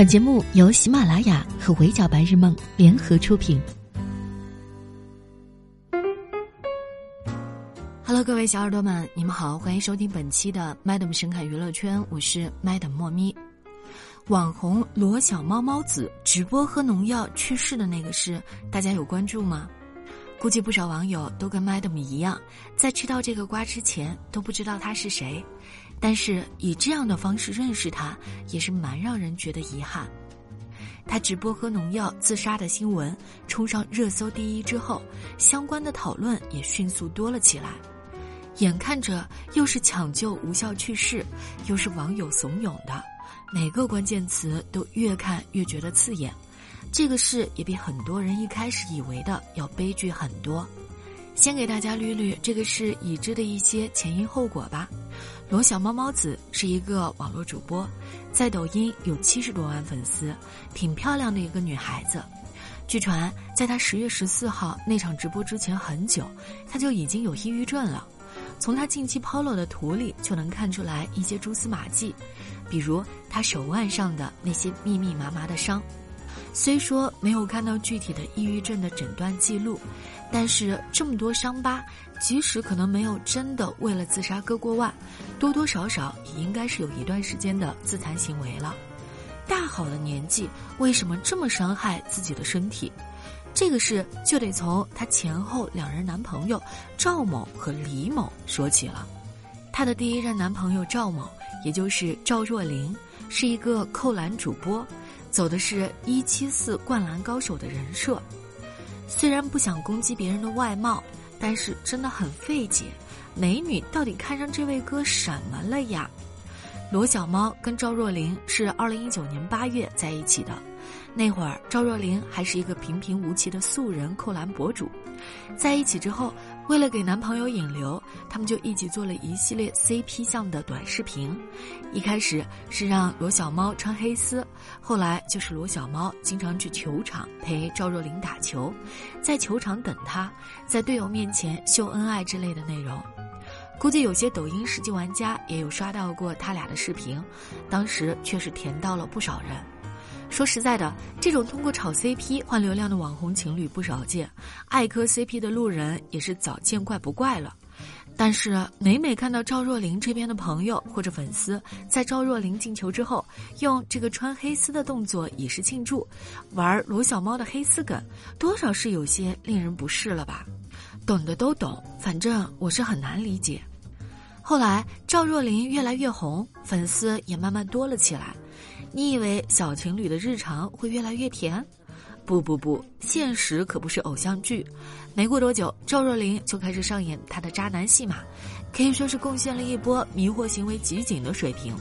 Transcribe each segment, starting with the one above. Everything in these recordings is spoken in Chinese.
本节目由喜马拉雅和围剿白日梦联合出品。Hello，各位小耳朵们，你们好，欢迎收听本期的 Madam 神侃娱乐圈，我是 Madam 莫咪。网红罗小猫猫子直播喝农药去世的那个事，大家有关注吗？估计不少网友都跟 Madam 一样，在吃到这个瓜之前都不知道他是谁。但是以这样的方式认识他，也是蛮让人觉得遗憾。他直播喝农药自杀的新闻冲上热搜第一之后，相关的讨论也迅速多了起来。眼看着又是抢救无效去世，又是网友怂恿的，每个关键词都越看越觉得刺眼。这个事也比很多人一开始以为的要悲剧很多。先给大家捋捋这个事已知的一些前因后果吧。罗小猫猫子是一个网络主播，在抖音有七十多万粉丝，挺漂亮的一个女孩子。据传，在她十月十四号那场直播之前很久，她就已经有抑郁症了。从她近期抛露的图里就能看出来一些蛛丝马迹，比如她手腕上的那些密密麻麻的伤。虽说没有看到具体的抑郁症的诊断记录，但是这么多伤疤，即使可能没有真的为了自杀割过腕，多多少少也应该是有一段时间的自残行为了。大好的年纪，为什么这么伤害自己的身体？这个事就得从她前后两人男朋友赵某和李某说起了。她的第一任男朋友赵某，也就是赵若琳，是一个扣篮主播。走的是一七四灌篮高手的人设，虽然不想攻击别人的外貌，但是真的很费解，美女到底看上这位哥什么了呀？罗小猫跟赵若琳是二零一九年八月在一起的，那会儿赵若琳还是一个平平无奇的素人扣篮博主，在一起之后。为了给男朋友引流，他们就一起做了一系列 CP 向的短视频。一开始是让罗小猫穿黑丝，后来就是罗小猫经常去球场陪赵若琳打球，在球场等她，在队友面前秀恩爱之类的内容。估计有些抖音实际玩家也有刷到过他俩的视频，当时确实甜到了不少人。说实在的，这种通过炒 CP 换流量的网红情侣不少见，爱磕 CP 的路人也是早见怪不怪了。但是每每看到赵若琳这边的朋友或者粉丝在赵若琳进球之后，用这个穿黑丝的动作以示庆祝，玩罗小猫的黑丝梗，多少是有些令人不适了吧？懂的都懂，反正我是很难理解。后来赵若琳越来越红，粉丝也慢慢多了起来。你以为小情侣的日常会越来越甜？不不不，现实可不是偶像剧。没过多久，赵若琳就开始上演她的渣男戏码，可以说是贡献了一波迷惑行为集锦的水平。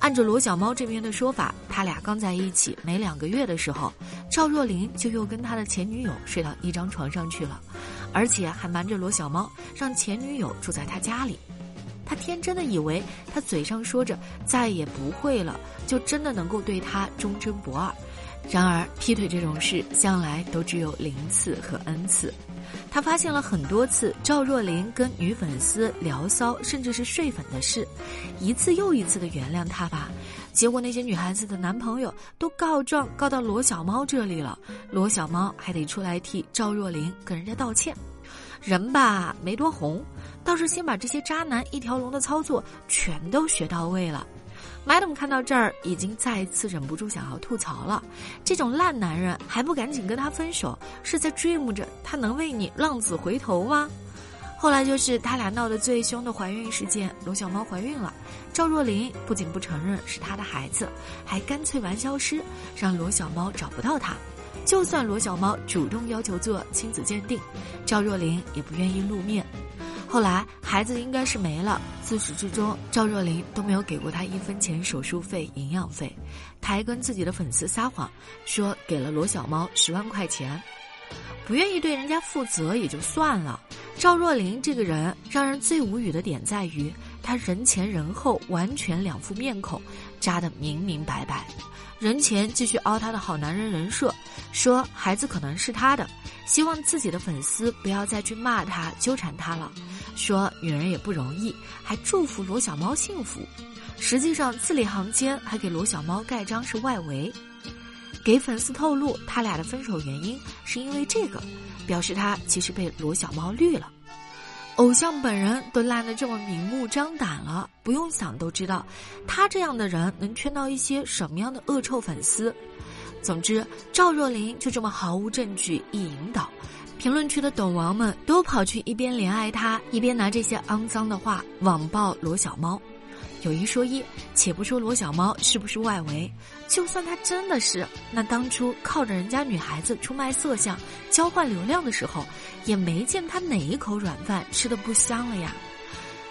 按照罗小猫这边的说法，他俩刚在一起没两个月的时候，赵若琳就又跟他的前女友睡到一张床上去了，而且还瞒着罗小猫，让前女友住在他家里。他天真的以为他嘴上说着再也不会了，就真的能够对他忠贞不二。然而劈腿这种事向来都只有零次和 n 次。他发现了很多次赵若琳跟女粉丝聊骚，甚至是睡粉的事，一次又一次的原谅他吧。结果那些女孩子的男朋友都告状告到罗小猫这里了，罗小猫还得出来替赵若琳跟人家道歉。人吧没多红。倒是先把这些渣男一条龙的操作全都学到位了，Madam 看到这儿已经再次忍不住想要吐槽了：这种烂男人还不赶紧跟他分手，是在 dream 着他能为你浪子回头吗？后来就是他俩闹得最凶的怀孕事件，罗小猫怀孕了，赵若琳不仅不承认是她的孩子，还干脆玩消失，让罗小猫找不到她。就算罗小猫主动要求做亲子鉴定，赵若琳也不愿意露面。后来孩子应该是没了，自始至终赵若琳都没有给过他一分钱手术费、营养费，他还跟自己的粉丝撒谎，说给了罗小猫十万块钱，不愿意对人家负责也就算了。赵若琳这个人让人最无语的点在于，他人前人后完全两副面孔，扎得明明白白。人前继续凹他的好男人人设，说孩子可能是他的，希望自己的粉丝不要再去骂他、纠缠他了。说女人也不容易，还祝福罗小猫幸福。实际上字里行间还给罗小猫盖章是外围，给粉丝透露他俩的分手原因是因为这个，表示他其实被罗小猫绿了。偶像本人都烂得这么明目张胆了，不用想都知道，他这样的人能圈到一些什么样的恶臭粉丝。总之，赵若琳就这么毫无证据一引导，评论区的懂王们都跑去一边怜爱他，一边拿这些肮脏的话网暴罗小猫。有一说一，且不说罗小猫是不是外围，就算他真的是，那当初靠着人家女孩子出卖色相、交换流量的时候，也没见他哪一口软饭吃的不香了呀。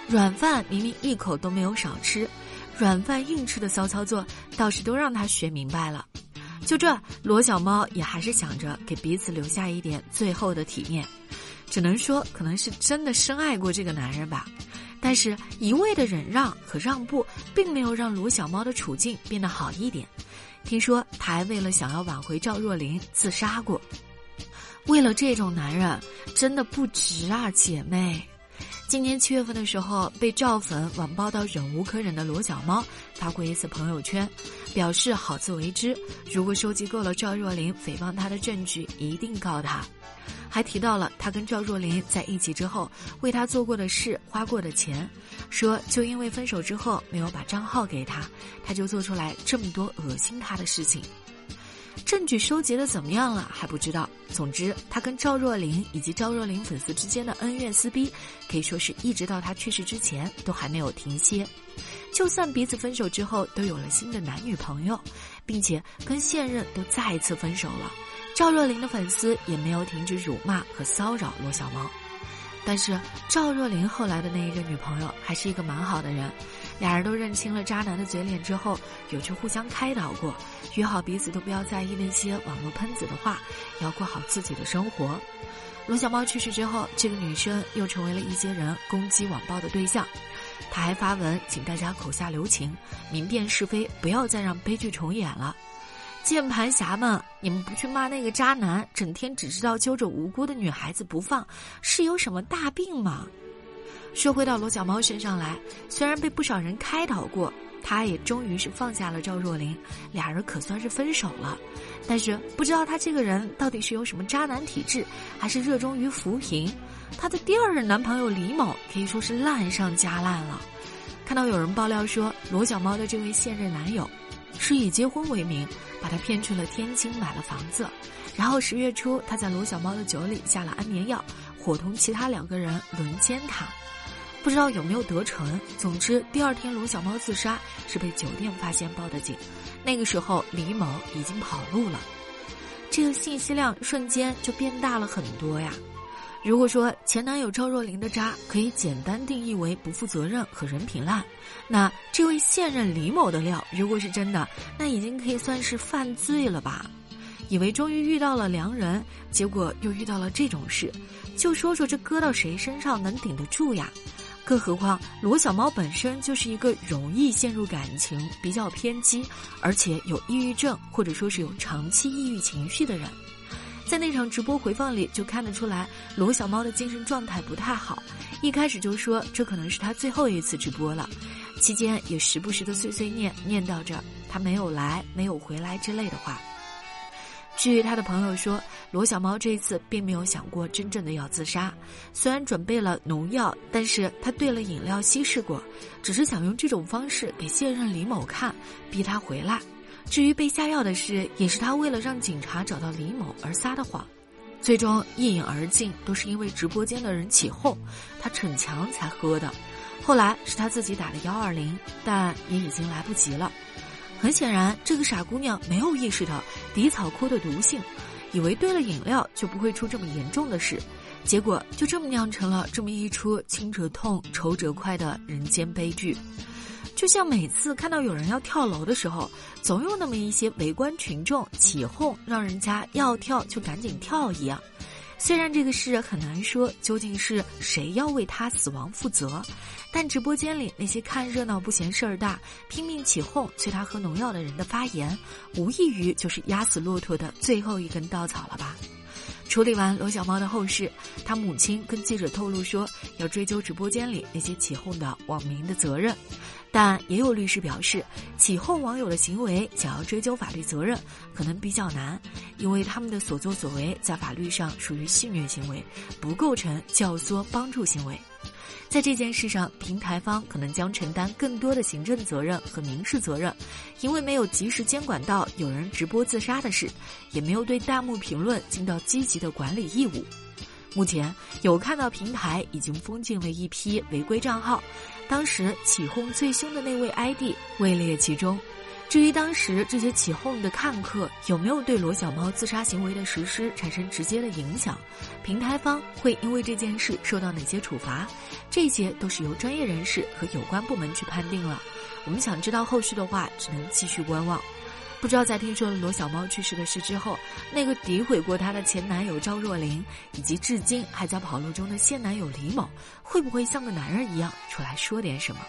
软饭明明一口都没有少吃，软饭硬吃的骚操作倒是都让他学明白了。就这，罗小猫也还是想着给彼此留下一点最后的体面，只能说可能是真的深爱过这个男人吧。但是，一味的忍让和让步，并没有让罗小猫的处境变得好一点。听说他还为了想要挽回赵若琳自杀过。为了这种男人，真的不值啊，姐妹。今年七月份的时候，被赵粉网暴到忍无可忍的罗小猫发过一次朋友圈，表示好自为之。如果收集够了赵若琳诽谤他的证据，一定告他。还提到了他跟赵若琳在一起之后为他做过的事、花过的钱，说就因为分手之后没有把账号给他，他就做出来这么多恶心他的事情。证据收集的怎么样了还不知道。总之，他跟赵若琳以及赵若琳粉丝之间的恩怨撕逼，可以说是一直到他去世之前都还没有停歇。就算彼此分手之后都有了新的男女朋友，并且跟现任都再一次分手了。赵若琳的粉丝也没有停止辱骂和骚扰罗小猫，但是赵若琳后来的那一个女朋友还是一个蛮好的人，俩人都认清了渣男的嘴脸之后，有去互相开导过，约好彼此都不要在意那些网络喷子的话，要过好自己的生活。罗小猫去世之后，这个女生又成为了一些人攻击网暴的对象，她还发文请大家口下留情，明辨是非，不要再让悲剧重演了。键盘侠们，你们不去骂那个渣男，整天只知道揪着无辜的女孩子不放，是有什么大病吗？说回到罗小猫身上来，虽然被不少人开导过，他也终于是放下了赵若琳，俩人可算是分手了。但是不知道他这个人到底是有什么渣男体质，还是热衷于扶贫？他的第二任男朋友李某可以说是烂上加烂了。看到有人爆料说，罗小猫的这位现任男友。是以结婚为名，把他骗去了天津买了房子，然后十月初他在罗小猫的酒里下了安眠药，伙同其他两个人轮奸他，不知道有没有得逞。总之，第二天罗小猫自杀是被酒店发现报的警，那个时候李某已经跑路了，这个信息量瞬间就变大了很多呀。如果说前男友赵若琳的渣可以简单定义为不负责任和人品烂，那这位现任李某的料如果是真的，那已经可以算是犯罪了吧？以为终于遇到了良人，结果又遇到了这种事，就说说这搁到谁身上能顶得住呀？更何况罗小猫本身就是一个容易陷入感情、比较偏激，而且有抑郁症或者说是有长期抑郁情绪的人。在那场直播回放里，就看得出来罗小猫的精神状态不太好。一开始就说这可能是他最后一次直播了，期间也时不时的碎碎念念叨着他没有来、没有回来之类的话。至于他的朋友说，罗小猫这一次并没有想过真正的要自杀，虽然准备了农药，但是他兑了饮料稀释过，只是想用这种方式给现任李某看，逼他回来。至于被下药的事，也是他为了让警察找到李某而撒的谎，最终一饮而尽，都是因为直播间的人起哄，他逞强才喝的。后来是他自己打的幺二零，但也已经来不及了。很显然，这个傻姑娘没有意识到底草枯的毒性，以为兑了饮料就不会出这么严重的事，结果就这么酿成了这么一出轻者痛、愁者快的人间悲剧。就像每次看到有人要跳楼的时候，总有那么一些围观群众起哄，让人家要跳就赶紧跳一样。虽然这个事很难说究竟是谁要为他死亡负责，但直播间里那些看热闹不嫌事儿大、拼命起哄催他喝农药的人的发言，无异于就是压死骆驼的最后一根稻草了吧。处理完罗小猫的后事，他母亲跟记者透露说，要追究直播间里那些起哄的网民的责任。但也有律师表示，起哄网友的行为想要追究法律责任可能比较难，因为他们的所作所为在法律上属于戏虐行为，不构成教唆帮助行为。在这件事上，平台方可能将承担更多的行政责任和民事责任，因为没有及时监管到有人直播自杀的事，也没有对弹幕评论尽到积极的管理义务。目前有看到平台已经封禁了一批违规账号，当时起哄最凶的那位 ID 位列其中。至于当时这些起哄的看客有没有对罗小猫自杀行为的实施产生直接的影响，平台方会因为这件事受到哪些处罚，这些都是由专业人士和有关部门去判定了。我们想知道后续的话，只能继续观望。不知道在听说了罗小猫去世的事之后，那个诋毁过她的前男友赵若琳，以及至今还在跑路中的现男友李某，会不会像个男人一样出来说点什么？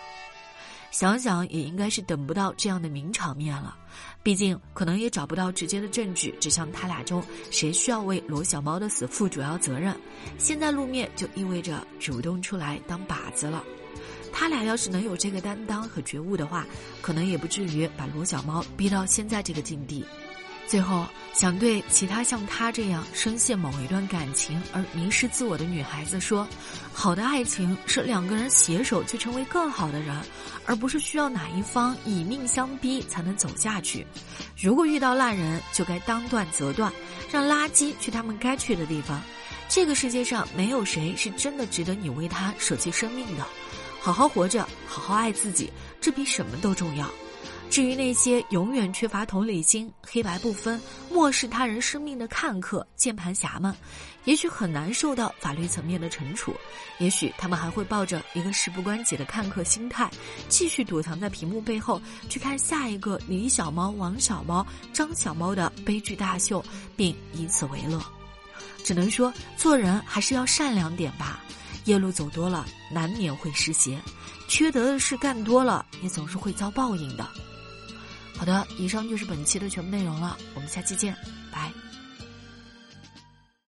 想想也应该是等不到这样的名场面了，毕竟可能也找不到直接的证据指向他俩中谁需要为罗小猫的死负主要责任。现在露面就意味着主动出来当靶子了。他俩要是能有这个担当和觉悟的话，可能也不至于把罗小猫逼到现在这个境地。最后，想对其他像他这样深陷某一段感情而迷失自我的女孩子说：好的爱情是两个人携手去成为更好的人，而不是需要哪一方以命相逼才能走下去。如果遇到烂人，就该当断则断，让垃圾去他们该去的地方。这个世界上没有谁是真的值得你为他舍弃生命的。好好活着，好好爱自己，这比什么都重要。至于那些永远缺乏同理心、黑白不分、漠视他人生命的看客、键盘侠们，也许很难受到法律层面的惩处。也许他们还会抱着一个事不关己的看客心态，继续躲藏在屏幕背后，去看下一个李小猫、王小猫、张小猫的悲剧大秀，并以此为乐。只能说，做人还是要善良点吧。夜路走多了，难免会失鞋；缺德的事干多了，也总是会遭报应的。好的，以上就是本期的全部内容了，我们下期见，拜。